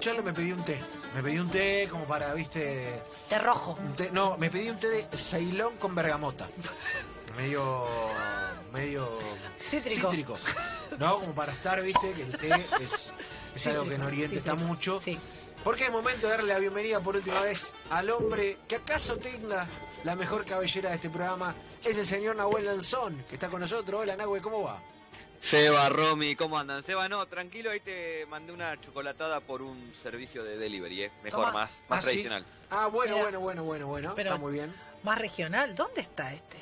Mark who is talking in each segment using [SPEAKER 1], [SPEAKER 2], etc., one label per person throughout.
[SPEAKER 1] Escucharlo me pedí un té. Me pedí un té como para, viste.
[SPEAKER 2] De rojo.
[SPEAKER 1] un té- no, me pedí un té de Ceilón con bergamota. Medio. medio.
[SPEAKER 2] Cítrico.
[SPEAKER 1] ¿No? Como para estar, viste, que el té es, es algo que en
[SPEAKER 2] Cítrico,
[SPEAKER 1] Oriente está mucho.
[SPEAKER 2] Sí.
[SPEAKER 1] Porque es momento de darle la bienvenida por última vez al hombre que acaso tenga la mejor cabellera de este programa. Es el señor Nahuel Lanzón, que está con nosotros. Hola, Nahuel, ¿cómo va?
[SPEAKER 3] Seba, Romy, ¿cómo andan? Seba, no, tranquilo, ahí te mandé una chocolatada por un servicio de delivery, ¿eh? Mejor,
[SPEAKER 2] Toma.
[SPEAKER 3] más, más
[SPEAKER 1] ¿Ah, sí?
[SPEAKER 3] tradicional.
[SPEAKER 1] Ah, bueno,
[SPEAKER 2] Mira.
[SPEAKER 1] bueno, bueno, bueno, bueno.
[SPEAKER 2] Pero-
[SPEAKER 1] Está muy bien.
[SPEAKER 2] Más regional. ¿Dónde está este?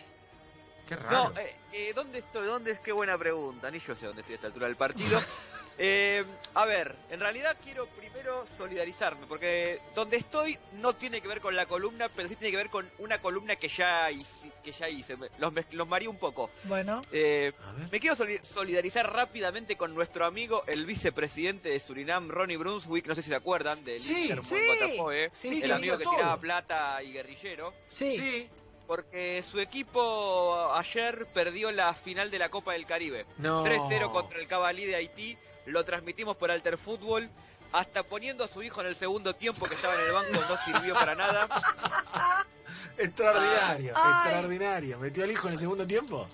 [SPEAKER 1] Qué raro.
[SPEAKER 3] No, eh, eh, ¿dónde estoy? ¿Dónde es? Qué buena pregunta, ni yo sé dónde estoy a esta altura del partido. Eh, a ver, en realidad quiero primero solidarizarme, porque donde estoy no tiene que ver con la columna, pero sí tiene que ver con una columna que ya hice. Que ya hice. Me- Los, los mareé un poco.
[SPEAKER 2] Bueno.
[SPEAKER 3] Eh. Me quiero soli- solidarizar rápidamente con nuestro amigo, el vicepresidente de Surinam, Ronnie Brunswick. No sé si se acuerdan del
[SPEAKER 1] Sí,
[SPEAKER 2] sí.
[SPEAKER 3] Botafogo,
[SPEAKER 2] Sí,
[SPEAKER 3] el
[SPEAKER 2] sí,
[SPEAKER 3] amigo que
[SPEAKER 1] todo.
[SPEAKER 3] tiraba plata y guerrillero.
[SPEAKER 2] Sí.
[SPEAKER 1] Sí.
[SPEAKER 3] Porque su equipo ayer perdió la final de la Copa del Caribe.
[SPEAKER 1] No.
[SPEAKER 3] 3-0 contra el Cabalí de Haití. Lo transmitimos por Alter Fútbol. Hasta poniendo a su hijo en el segundo tiempo que estaba en el banco no sirvió para nada.
[SPEAKER 1] Extraordinario,
[SPEAKER 2] Ay.
[SPEAKER 1] extraordinario. ¿Metió al hijo en el segundo tiempo?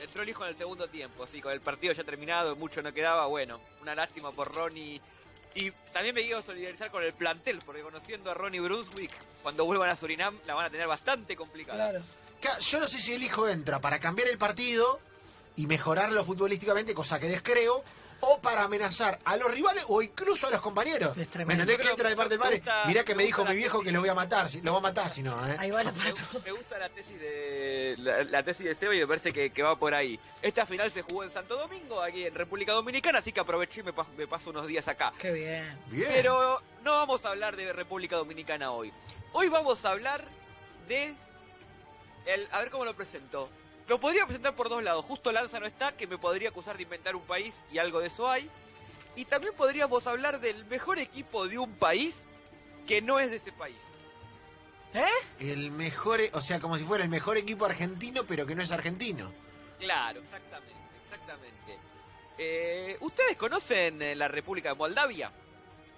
[SPEAKER 3] Entró el hijo en el segundo tiempo, sí, con el partido ya terminado, mucho no quedaba, bueno, una lástima por Ronnie. Y también me quiero solidarizar con el plantel, porque conociendo a Ronnie Brunswick, cuando vuelvan a Surinam la van a tener bastante complicada.
[SPEAKER 2] Claro.
[SPEAKER 1] Yo no sé si el hijo entra para cambiar el partido y mejorarlo futbolísticamente, cosa que descreo, o para amenazar a los rivales o incluso a los compañeros.
[SPEAKER 2] Es
[SPEAKER 1] ¿Me entendés que entra de parte del
[SPEAKER 3] me
[SPEAKER 1] padre?
[SPEAKER 3] gusta-
[SPEAKER 1] Mirá que
[SPEAKER 3] me
[SPEAKER 1] dijo mi
[SPEAKER 3] la
[SPEAKER 1] viejo que lo voy a matar, si- lo va a matar si no, ¿eh?
[SPEAKER 2] Ahí va la
[SPEAKER 3] Me, gusta la tesis de la, la tesis de Seba y me parece que, que va por ahí. Esta final se jugó en Santo Domingo, aquí en República Dominicana, así que aproveché y me, pas- me paso unos días acá.
[SPEAKER 2] Qué bien.
[SPEAKER 1] Bien.
[SPEAKER 3] Pero no vamos a hablar de República Dominicana hoy. Hoy vamos a hablar de... El, a ver cómo lo presento. Lo podría presentar por dos lados. Justo Lanza no está, que me podría acusar de inventar un país y algo de eso hay. Y también podríamos hablar del mejor equipo de un país que no es de ese país.
[SPEAKER 2] ¿Eh?
[SPEAKER 1] El mejor, o sea, como si fuera el mejor equipo argentino, pero que no es argentino.
[SPEAKER 3] Claro, exactamente, exactamente. Eh, ¿Ustedes conocen eh, la República de Moldavia?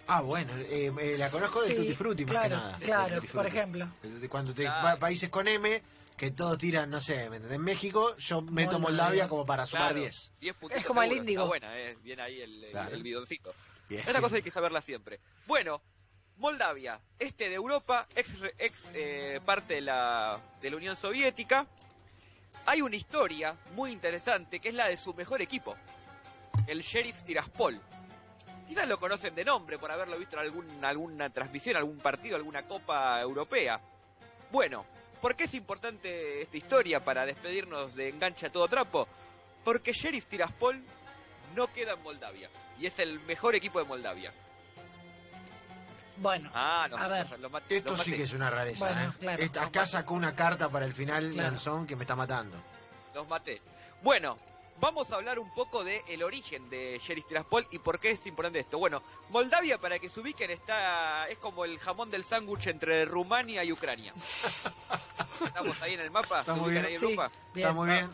[SPEAKER 1] Ah, bueno, eh, eh, la conozco del
[SPEAKER 2] Sí,
[SPEAKER 1] Tutti Frutti más
[SPEAKER 2] claro,
[SPEAKER 1] que nada.
[SPEAKER 2] claro, por ejemplo.
[SPEAKER 1] Cuando te
[SPEAKER 3] Claro.
[SPEAKER 1] pa- países con M, que todos tiran, no sé. En México, yo meto
[SPEAKER 2] Moldavia.
[SPEAKER 1] Como para sumar
[SPEAKER 3] Claro,
[SPEAKER 1] 10.
[SPEAKER 3] 10 puntitos
[SPEAKER 2] Es como el índigo.
[SPEAKER 3] Está buena, eh, bien ahí el, el-
[SPEAKER 1] Claro.
[SPEAKER 3] el bidoncito.
[SPEAKER 1] Bien,
[SPEAKER 3] Esa
[SPEAKER 1] sí.
[SPEAKER 3] cosa hay que saberla siempre. Bueno, Moldavia, este de Europa, ex, ex eh, parte de la, de la Unión Soviética. Hay una historia muy interesante que es la de su mejor equipo, el Sheriff Tiraspol. Quizás lo conocen de nombre por haberlo visto en algún, alguna transmisión, algún partido, alguna copa europea. Bueno, ¿por qué es importante esta historia para despedirnos de Engancha a todo trapo? Porque Sheriff Tiraspol no queda en Moldavia y es el mejor equipo de Moldavia.
[SPEAKER 2] Bueno.
[SPEAKER 3] Ah, no,
[SPEAKER 2] A ver.
[SPEAKER 3] lo maté,
[SPEAKER 1] Esto
[SPEAKER 3] lo
[SPEAKER 1] sí que es una rareza.
[SPEAKER 2] Bueno,
[SPEAKER 1] ¿eh?
[SPEAKER 2] claro.
[SPEAKER 1] Esta- acá sacó una carta para el final,
[SPEAKER 2] Claro.
[SPEAKER 1] Lanzón, que me está matando.
[SPEAKER 3] Los maté. Bueno, vamos a hablar un poco del el origen de Sheriff Tiraspol y por qué es importante esto. Bueno, Moldavia, para que se ubiquen, está es como el jamón del sándwich entre Rumania y Ucrania. ¿Estamos ahí en el mapa?
[SPEAKER 1] Está
[SPEAKER 3] ¿Se
[SPEAKER 1] muy
[SPEAKER 3] ubican
[SPEAKER 1] bien.
[SPEAKER 3] ahí en
[SPEAKER 2] Sí,
[SPEAKER 3] el mapa?
[SPEAKER 2] bien.
[SPEAKER 1] Está muy bien.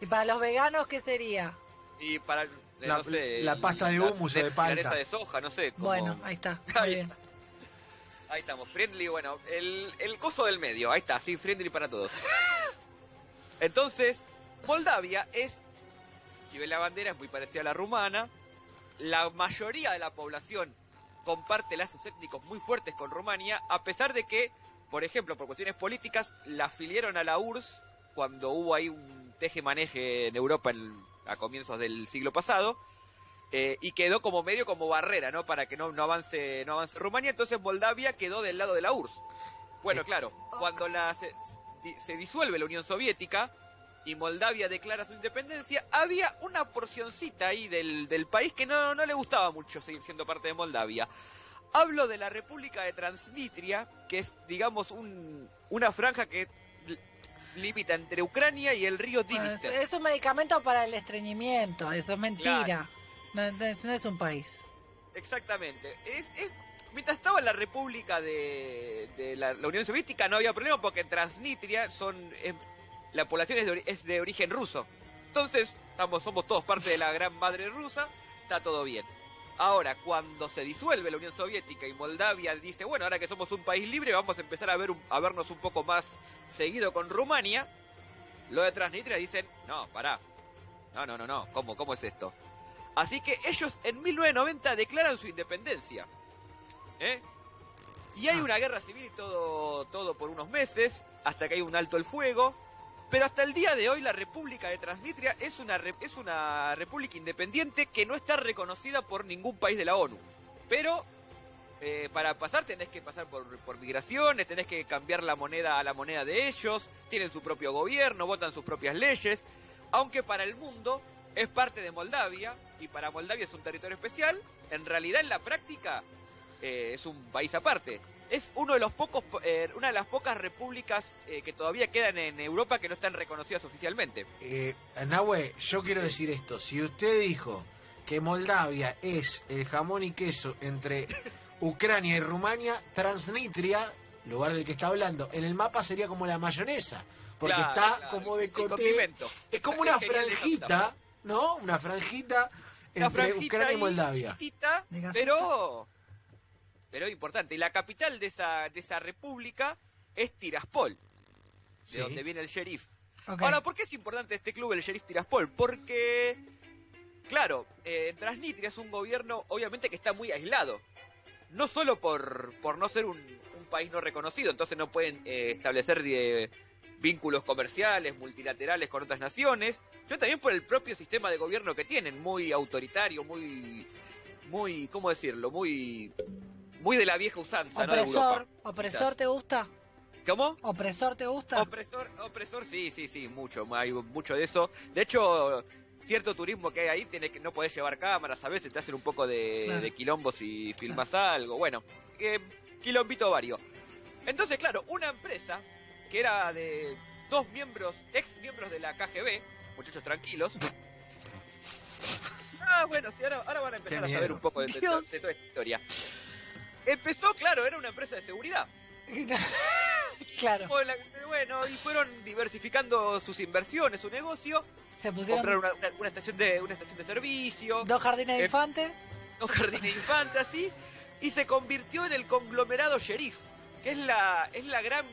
[SPEAKER 2] ¿Y para los veganos qué sería?
[SPEAKER 3] Y para, eh,
[SPEAKER 1] La-
[SPEAKER 3] no sé...
[SPEAKER 1] la pasta de hummus o de
[SPEAKER 3] la
[SPEAKER 1] palta.
[SPEAKER 3] de soja, no sé. como-
[SPEAKER 2] Bueno, ahí está. Muy
[SPEAKER 3] Ahí.
[SPEAKER 2] bien.
[SPEAKER 3] Ahí estamos, friendly, bueno, el, el coso del medio, ahí está, sí, friendly para todos. Entonces, Moldavia es, si ven la bandera, es muy parecida a la rumana. La mayoría de la población comparte lazos étnicos muy fuertes con Rumania, a pesar de que, por ejemplo, por cuestiones políticas, la afiliaron a la URSS cuando hubo ahí un teje-maneje en Europa en- a comienzos del siglo pasado. eh, y quedó como medio como barrera, ¿no? Para que no, no avance no avance Rumania, entonces Moldavia quedó del lado de la URSS. Bueno,
[SPEAKER 1] Eh.
[SPEAKER 3] claro, cuando la, se disuelve la Unión Soviética y Moldavia declara su independencia, había una porcioncita ahí del, del país que no, no le gustaba mucho seguir siendo parte de Moldavia. Hablo de la República de Transnistria, que es, digamos, un, una franja que li- limita entre Ucrania y el río
[SPEAKER 2] Bueno, es,
[SPEAKER 3] Dniester.
[SPEAKER 2] es un medicamento para el estreñimiento, eso es mentira. No, no es, no es un país.
[SPEAKER 3] Exactamente. Es, es- mientras estaba en la República de, de la, la Unión Soviética no había problema porque Transnistria son la población es de, ori- es de origen ruso. Entonces, estamos, somos todos parte de la gran madre rusa, está todo bien. Ahora, cuando se disuelve la Unión Soviética y Moldavia dice, bueno, ahora que somos un país libre, vamos a empezar a, ver un- a vernos un poco más seguido con Rumania, lo de Transnistria dicen, no, pará. No, no, no, no, ¿cómo, cómo es esto? Así que ellos en 1990 declaran su independencia. ¿eh? Y hay
[SPEAKER 1] Ah.
[SPEAKER 3] una guerra civil y todo, todo por unos meses, hasta que hay un alto el fuego. Pero hasta el día de hoy la República de Transnistria es una, es una república independiente que no está reconocida por ningún país de la ONU. Pero eh, para pasar tenés que pasar por, por migraciones, tenés que cambiar la moneda a la moneda de ellos, tienen su propio gobierno, votan sus propias leyes, aunque para el mundo es parte de Moldavia y para Moldavia es un territorio especial, en realidad en la práctica eh, es un país aparte. Es uno de los pocos, eh, una de las pocas repúblicas eh, que todavía quedan en Europa que no están reconocidas oficialmente.
[SPEAKER 1] Eh, Nahue, yo quiero decir esto. Si usted dijo que Moldavia es el jamón y queso entre Ucrania y Rumania, Transnistria, lugar del que está hablando, en el mapa sería como la mayonesa. Porque
[SPEAKER 3] Claro,
[SPEAKER 1] está
[SPEAKER 3] claro,
[SPEAKER 1] como de
[SPEAKER 3] condimento.
[SPEAKER 1] Es como una franjita. ¿no? Una franjita entre
[SPEAKER 3] franjita
[SPEAKER 1] Ucrania y
[SPEAKER 3] ahí,
[SPEAKER 1] Moldavia.
[SPEAKER 3] pero pero importante. Y la capital de esa de esa república es Tiraspol, de
[SPEAKER 1] Sí.
[SPEAKER 3] donde viene el sheriff. Ahora, ¿por qué es importante este club, el sheriff Tiraspol? Porque, claro, eh, Transnistria es un gobierno, obviamente, que está muy aislado. No solo por, por no ser un, un país no reconocido, entonces no pueden eh, establecer eh, vínculos comerciales, multilaterales con otras naciones, sino también por el propio sistema de gobierno que tienen, muy autoritario, muy, muy, ¿cómo decirlo? Muy, muy de la vieja usanza, ¿no? De
[SPEAKER 2] Opresor,
[SPEAKER 3] Europa.
[SPEAKER 2] opresor te gusta?
[SPEAKER 3] ¿Cómo?
[SPEAKER 2] ¿Opresor te gusta?
[SPEAKER 3] Opresor, opresor, sí, sí, sí, mucho, hay mucho de eso. De hecho, cierto turismo que hay ahí tiene que no podés llevar cámaras, a veces te hacen un poco de,
[SPEAKER 2] Claro.
[SPEAKER 3] de quilombos si filmas algo, bueno, eh, quilombito vario. Entonces, claro, una empresa que era de dos miembros, ex miembros de la KGB, muchachos tranquilos. Ah, bueno, sí, ahora, ahora van a empezar a saber un poco de, de- de toda esta historia. Empezó, claro, era una empresa de seguridad.
[SPEAKER 2] claro.
[SPEAKER 3] Bueno, Bueno, y fueron diversificando sus inversiones, su negocio,
[SPEAKER 2] Se pusieron
[SPEAKER 3] compraron una, una- una estación de una estación de servicio,
[SPEAKER 2] dos jardines de
[SPEAKER 3] Eh,
[SPEAKER 2] infantes.
[SPEAKER 3] dos jardines de infantes así, y se convirtió en el conglomerado Sheriff, que es la es la gran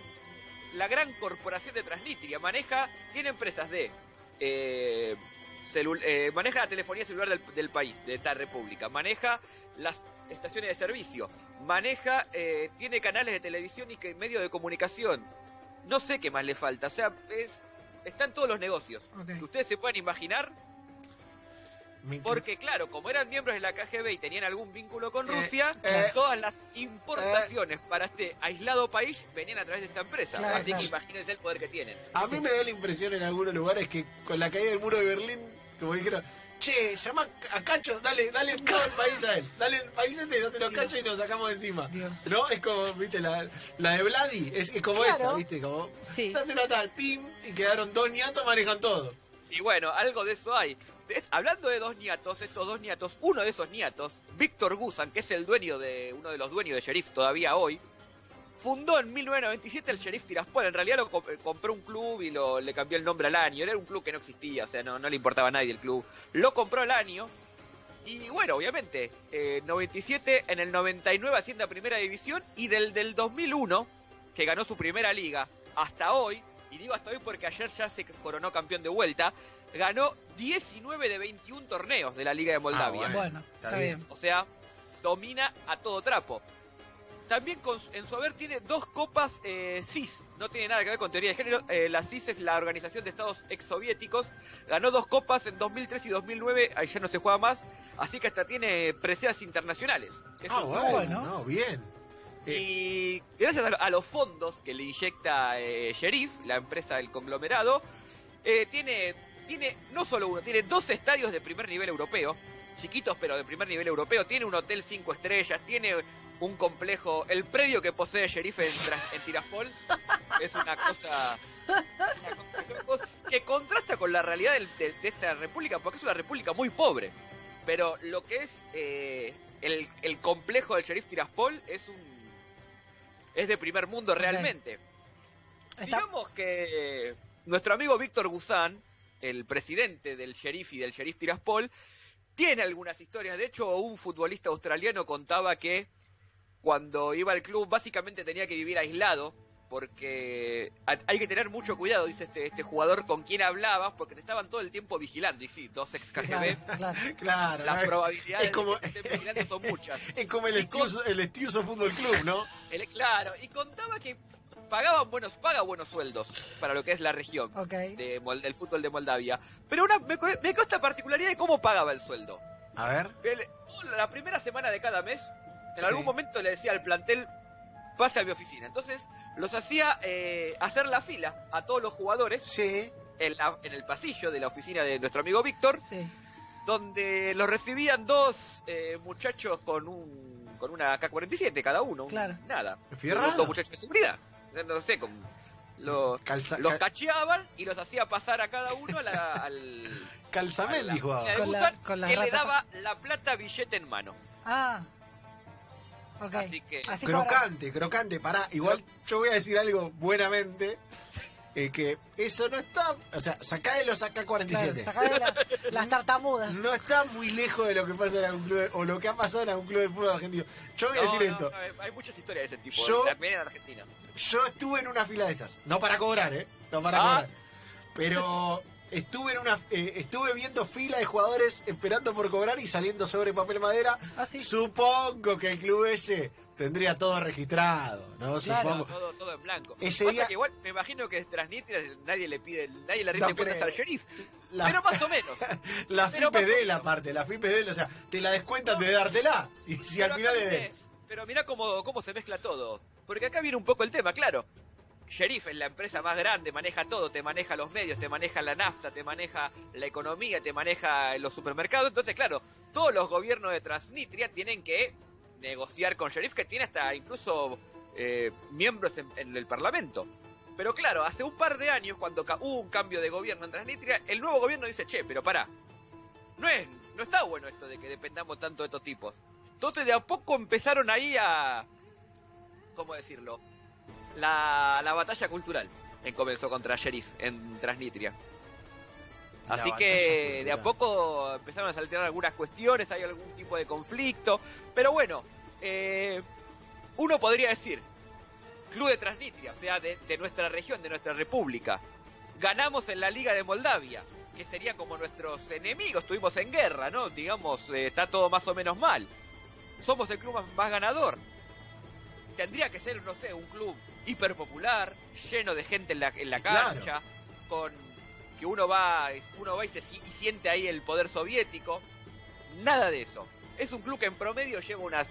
[SPEAKER 3] la gran corporación de Transnistria, maneja tiene empresas de eh, eh, maneja la telefonía celular del, del país, de esta república, maneja las estaciones de servicio, maneja, eh, tiene canales de televisión y que medios de comunicación. No sé qué más le falta, o sea, es, están todos los negocios. Que ustedes se puedan imaginar, porque claro, como eran miembros de la KGB y tenían algún vínculo con
[SPEAKER 1] Eh,
[SPEAKER 3] Rusia,
[SPEAKER 1] eh,
[SPEAKER 3] todas las importaciones para este aislado país venían a través de esta empresa.
[SPEAKER 2] Claro,
[SPEAKER 3] Así
[SPEAKER 2] claro.
[SPEAKER 3] que imagínense el poder que tienen.
[SPEAKER 1] A mí me da la impresión en algunos lugares que con la caída del muro de Berlín, como dijeron, che, llama a Cacho, dale, dale todo el país a él. Dale el país este, dáselo a Cacho y nos sacamos de encima.
[SPEAKER 2] Dios.
[SPEAKER 1] ¿No? Es como, viste, la, la de Vladi, es, es como
[SPEAKER 2] Claro.
[SPEAKER 1] esa, viste, como,
[SPEAKER 2] Sí.
[SPEAKER 1] dáselo a tal, pim, y quedaron dos niatos, manejan todo.
[SPEAKER 3] Y bueno, algo de eso hay. Hablando de dos niatos, estos dos niatos, uno de esos niatos, Víctor Gusan, que es el dueño de uno de los dueños de Sheriff todavía hoy, fundó en 1997 el Sheriff Tiraspol. En realidad lo comp- compró un club y lo, le cambió el nombre al año. Era un club que no existía, o sea, no, no le importaba a nadie el club. Lo compró al año. Y bueno, obviamente, eh, 97, en el 99 asciende a Primera División y del, del 2001, que ganó su primera liga, hasta hoy, y digo hasta hoy porque ayer ya se coronó campeón de vuelta, ganó 19 de 21 torneos de la Liga de Moldavia.
[SPEAKER 1] Ah, bueno.
[SPEAKER 2] Bueno,
[SPEAKER 1] está bien.
[SPEAKER 3] O sea, domina a todo trapo. También con- en su haber tiene dos copas eh, CIS. No tiene nada que ver con teoría de género. Eh, la CIS es la Organización de Estados Exsoviéticos. Ganó dos copas en 2003 y 2009. Ahí ya no se juega más. Así que hasta tiene preseas internacionales. Es
[SPEAKER 1] Ah, bueno,
[SPEAKER 2] bueno.
[SPEAKER 1] no, bien.
[SPEAKER 3] Y gracias a los fondos que le inyecta eh, Sheriff, la empresa del conglomerado, eh, tiene, tiene no solo uno, tiene dos estadios de primer nivel europeo, chiquitos pero de primer nivel europeo, tiene un hotel cinco estrellas, tiene un complejo, el predio que posee Sheriff en, Tiraspol es una cosa, una cosa que contrasta con la realidad del- de, de esta república, porque es una república muy pobre. Pero lo que es eh, el, el complejo del Sheriff Tiraspol es un es de primer mundo realmente.
[SPEAKER 2] Está-
[SPEAKER 3] Digamos que nuestro amigo Víctor Guzán, el presidente del sheriff y del sheriff Tiraspol, tiene algunas historias. De hecho, un futbolista australiano contaba que cuando iba al club básicamente tenía que vivir aislado porque hay que tener mucho cuidado, dice este, este jugador, con quién hablabas, porque te estaban todo el tiempo vigilando. Y sí, dos ex KGB,
[SPEAKER 1] claro,
[SPEAKER 3] las probabilidades de que estén vigilando son muchas.
[SPEAKER 1] Es como el Estiuso, el Fútbol Club, ¿no?
[SPEAKER 3] claro, y contaba que pagaban buenos, paga buenos sueldos para lo que es la región de, del fútbol de Moldavia. Pero una, me, me esta particularidad de cómo pagaba el sueldo.
[SPEAKER 1] A ver.
[SPEAKER 3] la primera semana de cada mes, en algún momento le decía al plantel, pase a mi oficina. Entonces, los hacía eh, hacer la fila a todos los jugadores
[SPEAKER 1] sí.
[SPEAKER 3] en, en, el pasillo de la oficina de nuestro amigo Víctor, donde los recibían dos eh, muchachos con un con una K-47 cada uno.
[SPEAKER 2] Claro.
[SPEAKER 3] nada. Dos muchachos de seguridad. No sé, con, los cacheaban y los hacía pasar a cada uno al...
[SPEAKER 1] Calzamel, dijo.
[SPEAKER 3] Con la, le daba la plata billete en mano.
[SPEAKER 2] Ah.
[SPEAKER 3] Así que...
[SPEAKER 1] crocante, crocante. Pará, igual yo voy a decir algo buenamente. Eh, que eso no está, o sea, sacá los AK-47.
[SPEAKER 2] Claro, las tartamudas.
[SPEAKER 1] No está muy lejos de lo que pasa en algún club, o lo que ha pasado en algún club de fútbol argentino. Yo voy a decir esto.
[SPEAKER 3] hay muchas historias de ese tipo, yo, también en Argentina.
[SPEAKER 1] Yo estuve en una fila de esas, no para cobrar, ¿eh? No para ah. cobrar. Pero estuve en una eh, estuve viendo fila de jugadores esperando por cobrar y saliendo sobre papel madera.
[SPEAKER 2] ¿Ah,
[SPEAKER 1] Supongo que el club ese tendría todo registrado, ¿no?
[SPEAKER 3] Supongo. Todo, todo en blanco. Ese día... que igual me imagino que Transnistria nadie le pide, nadie le rinde cuentas al sheriff. Pero más o menos.
[SPEAKER 1] la FIPD la parte, la FIPD, o sea, te la descuentan de dártela. Si, si al final de...
[SPEAKER 3] Pero mira cómo, cómo se mezcla todo. Porque acá viene un poco el tema, claro. Sheriff es la empresa más grande, maneja todo, te maneja los medios, te maneja la nafta, te maneja la economía, te maneja los supermercados. Entonces, claro, todos los gobiernos de Transnistria tienen que negociar con Sheriff, que tiene hasta incluso eh, miembros en, el Parlamento. Pero claro, hace un par de años, cuando hubo un cambio de gobierno en Transnistria, el nuevo gobierno dice, che, pero pará, no, es, no está bueno esto de que dependamos tanto de estos tipos. Entonces de a poco empezaron ahí a... ¿Cómo decirlo? La, la batalla cultural en comenzó contra Sheriff en Transnistria. Así que de a poco empezaron a saltar algunas cuestiones, hay algún tipo de conflicto. Pero bueno, eh, uno podría decir, Club de Transnistria, o sea, de, nuestra región, de nuestra república. Ganamos en la Liga de Moldavia, que serían como nuestros enemigos, estuvimos en guerra, ¿no? Digamos, eh, está todo más o menos mal. Somos el club más, ganador. Tendría que ser, no sé, un club hiperpopular, lleno de gente en la, en la cancha, con que uno va, uno va y, se, siente ahí el poder soviético. Nada de eso. Es un club que en promedio lleva unas,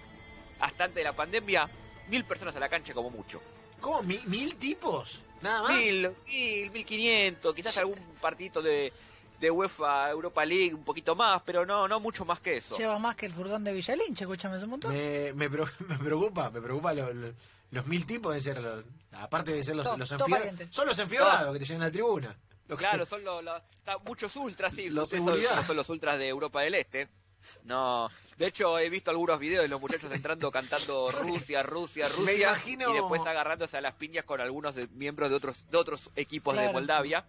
[SPEAKER 3] hasta antes de la pandemia, mil personas a la cancha como mucho.
[SPEAKER 1] ¿Cómo? ¿Mil, tipos? Nada más.
[SPEAKER 3] Mil, mil, mil quinientos, quizás algún partidito de, de UEFA Europa League, un poquito más, pero no no mucho más que eso.
[SPEAKER 2] Lleva más que el furgón de Villalinche, escúchame ese montón.
[SPEAKER 1] Me, me, preocupa, me preocupa los mil tipos de ser, aparte de ser los, los enfierrados, son los enfierrados que te llenan la tribuna
[SPEAKER 3] claro, son los, muchos ultras, sí.
[SPEAKER 1] Los
[SPEAKER 3] son los ultras de Europa del Este. No, de hecho he visto algunos videos de los muchachos entrando cantando Rusia, Rusia, Rusia y después agarrándose a las piñas con algunos miembros de otros de otros equipos de Moldavia.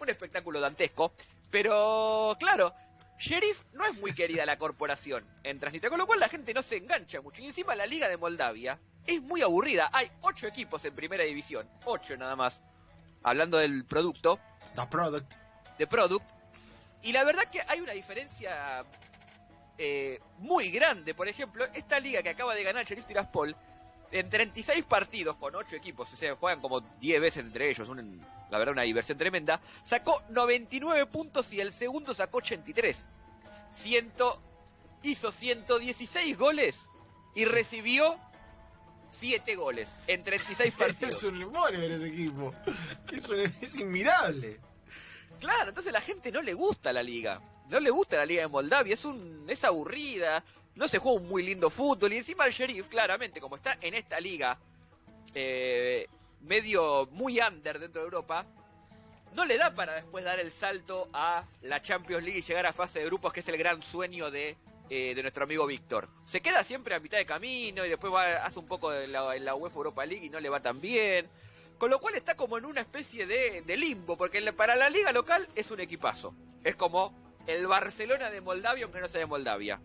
[SPEAKER 3] Un espectáculo dantesco, pero claro, Sheriff no es muy querida la corporación en Transnistria, con lo cual la gente no se engancha mucho. Y encima la Liga de Moldavia es muy aburrida. Hay ocho equipos en primera división, ocho nada más. Hablando del producto,
[SPEAKER 1] The Product.
[SPEAKER 3] The Product. Y la verdad que hay una diferencia eh, muy grande. Por ejemplo, esta liga que acaba de ganar Sheriff Tiraspol, en 36 partidos con 8 equipos, o sea, juegan como 10 veces entre ellos, la verdad una diversión tremenda, sacó 99 puntos y el segundo sacó 83. Ciento, hizo 116 goles y recibió 7 goles en 36 partidos.
[SPEAKER 1] es un limón en ese equipo. Es, es inmirable.
[SPEAKER 3] Claro, entonces la gente no le gusta la liga. No le gusta la liga de Moldavia, es un es aburrida, no se juega un muy lindo fútbol y encima el Sheriff, claramente, como está en esta liga eh, medio muy under dentro de Europa, no le da para después dar el salto a la Champions League y llegar a fase de grupos, que es el gran sueño de eh, de nuestro amigo Víctor. Se queda siempre a mitad de camino y después va, hace un poco en la, en la UEFA Europa League y no le va tan bien. Con lo cual está como en una especie de, limbo, porque para la liga local es un equipazo. Es como el Barcelona de Moldavia, aunque no sea de Moldavia.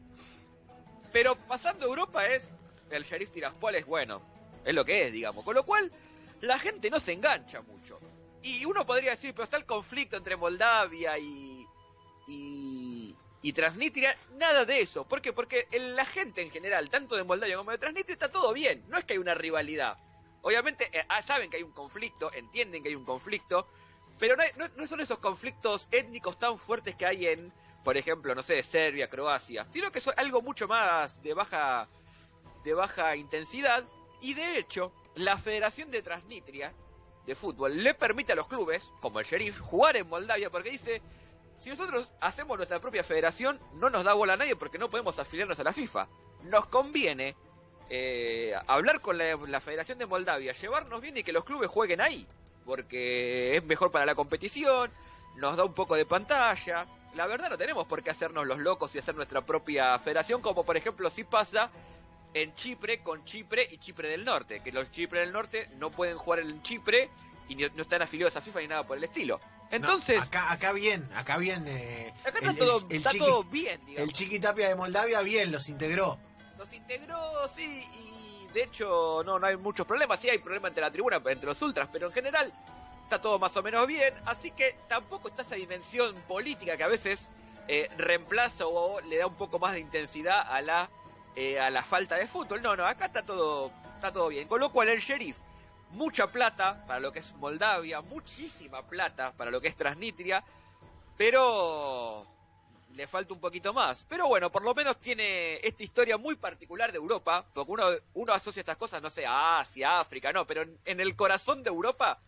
[SPEAKER 3] Pero pasando Europa es el Sheriff Tiraspol es bueno, es lo que es, digamos. Con lo cual, la gente no se engancha mucho. Y uno podría decir, pero está el conflicto entre Moldavia y, y, y Transnistria. Nada de eso. ¿Por qué? Porque la gente en general, tanto de Moldavia como de Transnistria, está todo bien. No es que hay una rivalidad. Obviamente eh, ah, saben que hay un conflicto, entienden que hay un conflicto, pero no, no, no son esos conflictos étnicos tan fuertes que hay en, por ejemplo, no sé, Serbia, Croacia, sino que es algo mucho más de baja, de baja intensidad. Y de hecho, la Federación de Transnistria de fútbol le permite a los clubes, como el Sheriff, jugar en Moldavia porque dice, si nosotros hacemos nuestra propia federación, no nos da bola a nadie porque no podemos afiliarnos a la FIFA. Nos conviene eh, hablar con la, la, Federación de Moldavia, llevarnos bien y que los clubes jueguen ahí, porque es mejor para la competición, nos da un poco de pantalla. La verdad no tenemos por qué hacernos los locos y hacer nuestra propia federación, como por ejemplo si pasa en Chipre con Chipre y Chipre del Norte, que los Chipre del Norte no pueden jugar en Chipre y no, están afiliados a FIFA ni nada por el estilo. Entonces,
[SPEAKER 1] no, acá, acá bien, acá bien. Eh,
[SPEAKER 3] acá está, el, todo, el, el está chiqui, todo bien, digamos.
[SPEAKER 1] El Chiquitapia de Moldavia bien, los integró.
[SPEAKER 3] Los integró, sí, y de hecho no, no hay muchos problemas. Sí hay problemas entre la tribuna, entre los ultras, pero en general está todo más o menos bien. Así que tampoco está esa dimensión política que a veces eh, reemplaza o le da un poco más de intensidad a la, eh, a la falta de fútbol. No, no, acá está todo, está todo bien. Con lo cual el sheriff mucha plata para lo que es Moldavia, muchísima plata para lo que es Transnistria, pero le falta un poquito más. Pero bueno, por lo menos tiene esta historia muy particular de Europa, porque uno, uno asocia estas cosas, no sé, a Asia, África, no, pero en, en el corazón de Europa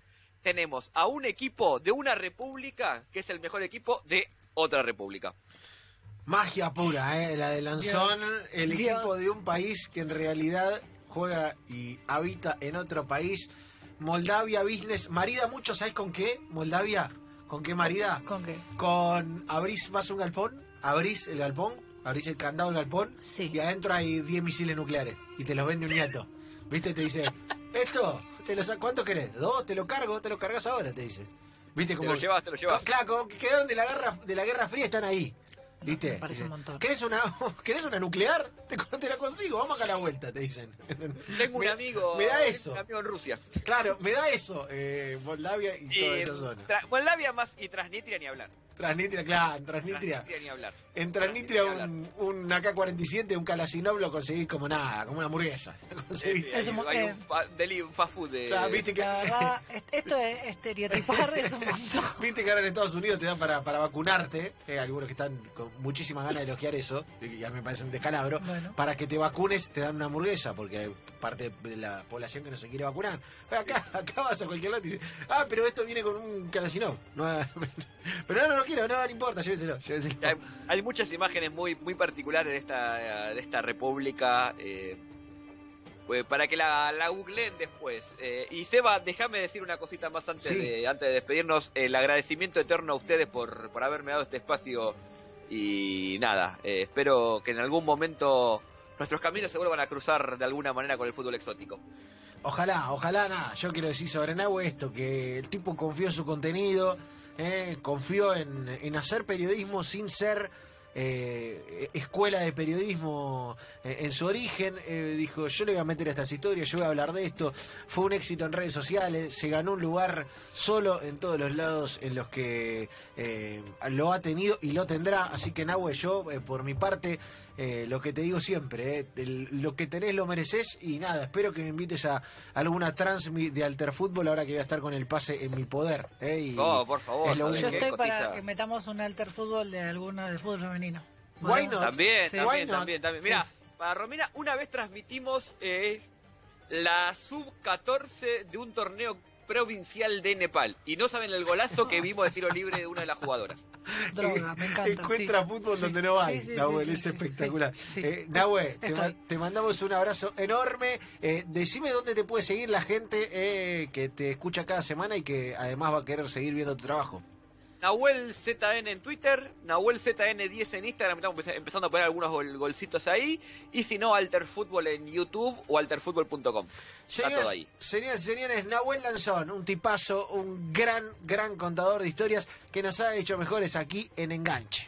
[SPEAKER 3] tenemos a un equipo de una república que es el mejor equipo de otra república.
[SPEAKER 1] Magia pura, ¿eh? la de Lanzón, Dios. el Dios. equipo de un país que en realidad juega y habita en otro país. Moldavia Business, marida mucho, ¿sabes con qué? Moldavia, ¿con qué marida?
[SPEAKER 2] ¿Con qué?
[SPEAKER 1] Con abrís más un galpón, abrís el galpón, abrís el candado del galpón
[SPEAKER 2] sí.
[SPEAKER 1] y adentro hay 10 misiles nucleares y te los vende un nieto. ¿Viste? Te dice, esto, te lo, ¿cuánto querés? ¿Dos? Te lo cargo, te lo cargas ahora, te dice. ¿Viste? Como,
[SPEAKER 3] te lo llevas, te lo llevas.
[SPEAKER 1] Claro, como que quedaron de la guerra, de la Guerra Fría, están ahí. ¿Viste?
[SPEAKER 2] Me parece un montón.
[SPEAKER 1] ¿Querés una, ¿Querés una nuclear? Te, te, la consigo, vamos acá a la vuelta, te dicen.
[SPEAKER 3] Tengo un
[SPEAKER 1] me,
[SPEAKER 3] amigo.
[SPEAKER 1] Me da eso.
[SPEAKER 3] Un amigo en Rusia.
[SPEAKER 1] Claro, me da eso, eh, Moldavia y, y toda esa zona.
[SPEAKER 3] Moldavia más y Transnistria ni hablar.
[SPEAKER 1] Transnistria, claro, en Transnistria.
[SPEAKER 3] Transnistria ni hablar.
[SPEAKER 1] En Transnistria, un, un AK-47, un Kalasinov lo conseguís como nada, como una hamburguesa.
[SPEAKER 3] Sí, sí, hay, hay un, fa deli, un fast food de.
[SPEAKER 1] Claro, viste que.
[SPEAKER 2] La verdad, esto es estereotipar, es un montón.
[SPEAKER 1] Viste que ahora en Estados Unidos te dan para, para vacunarte, eh, algunos que están con muchísimas ganas de elogiar eso, y ya me parece un descalabro.
[SPEAKER 2] Bueno.
[SPEAKER 1] Para que te vacunes te dan una hamburguesa, porque hay parte de la población que no se quiere vacunar. Acá, acá vas a cualquier lado y dices, ah, pero esto viene con un Kalasinov. No, pero no, no lo quiero, no, no importa, lléveselo. lléveselo.
[SPEAKER 3] Hay, hay, muchas imágenes muy, muy particulares de esta, de esta república. Eh, para que la, la googleen después. Eh, y Seba, déjame decir una cosita más antes,
[SPEAKER 1] Sí.
[SPEAKER 3] de, antes de despedirnos. El agradecimiento eterno a ustedes por, por haberme dado este espacio. Y nada, eh, espero que en algún momento nuestros caminos se vuelvan a cruzar de alguna manera con el fútbol exótico.
[SPEAKER 1] Ojalá, ojalá nada. Yo quiero decir sobre Nahue esto, que el tipo confió en su contenido, eh, confió en, en hacer periodismo sin ser eh, escuela de periodismo eh, en su origen. Eh, dijo, yo le voy a meter estas historias, yo voy a hablar de esto. Fue un éxito en redes sociales, se ganó un lugar solo en todos los lados en los que eh, lo ha tenido y lo tendrá. Así que Nahue, yo, eh, por mi parte, eh, lo que te digo siempre, eh, el, lo que tenés lo mereces y nada, espero que me invites a, alguna transmi de Alter Fútbol ahora que voy a estar con el pase en mi poder. eh, y
[SPEAKER 3] Oh, por favor.
[SPEAKER 1] es lo
[SPEAKER 3] ¿sabes
[SPEAKER 2] Yo estoy para que metamos un alter fútbol de alguna de fútbol femenino.
[SPEAKER 1] Why not?
[SPEAKER 3] También,
[SPEAKER 2] Sí.
[SPEAKER 1] Why
[SPEAKER 3] también,
[SPEAKER 1] not?
[SPEAKER 3] también, también. Mira,
[SPEAKER 2] Sí.
[SPEAKER 3] para Romina, una vez transmitimos eh, la sub-14 de un torneo provincial de Nepal. Y no saben el golazo que vimos de tiro libre de una de las jugadoras.
[SPEAKER 2] Droga, me encanta.
[SPEAKER 1] Encuentra
[SPEAKER 2] sí.
[SPEAKER 1] fútbol
[SPEAKER 2] Sí.
[SPEAKER 1] donde no hay.
[SPEAKER 2] Sí, sí,
[SPEAKER 1] es
[SPEAKER 2] sí,
[SPEAKER 1] espectacular.
[SPEAKER 2] sí, sí.
[SPEAKER 1] Eh, Nahue, te, ma- te mandamos un abrazo enorme. Eh, decime dónde te puede seguir la gente eh, que te escucha cada semana y que además va a querer seguir viendo tu trabajo.
[SPEAKER 3] Nahuel ZN en Twitter, Nahuel ZN10 en Instagram, estamos empe- empezando a poner algunos gol- golcitos ahí. Y si no, Alter Fútbol en YouTube o alterfutbol.com. Está todo ahí.
[SPEAKER 1] señoras y señores, Nahuel Lanzón, un tipazo, un gran, gran contador de historias que nos ha hecho mejores aquí en Enganche.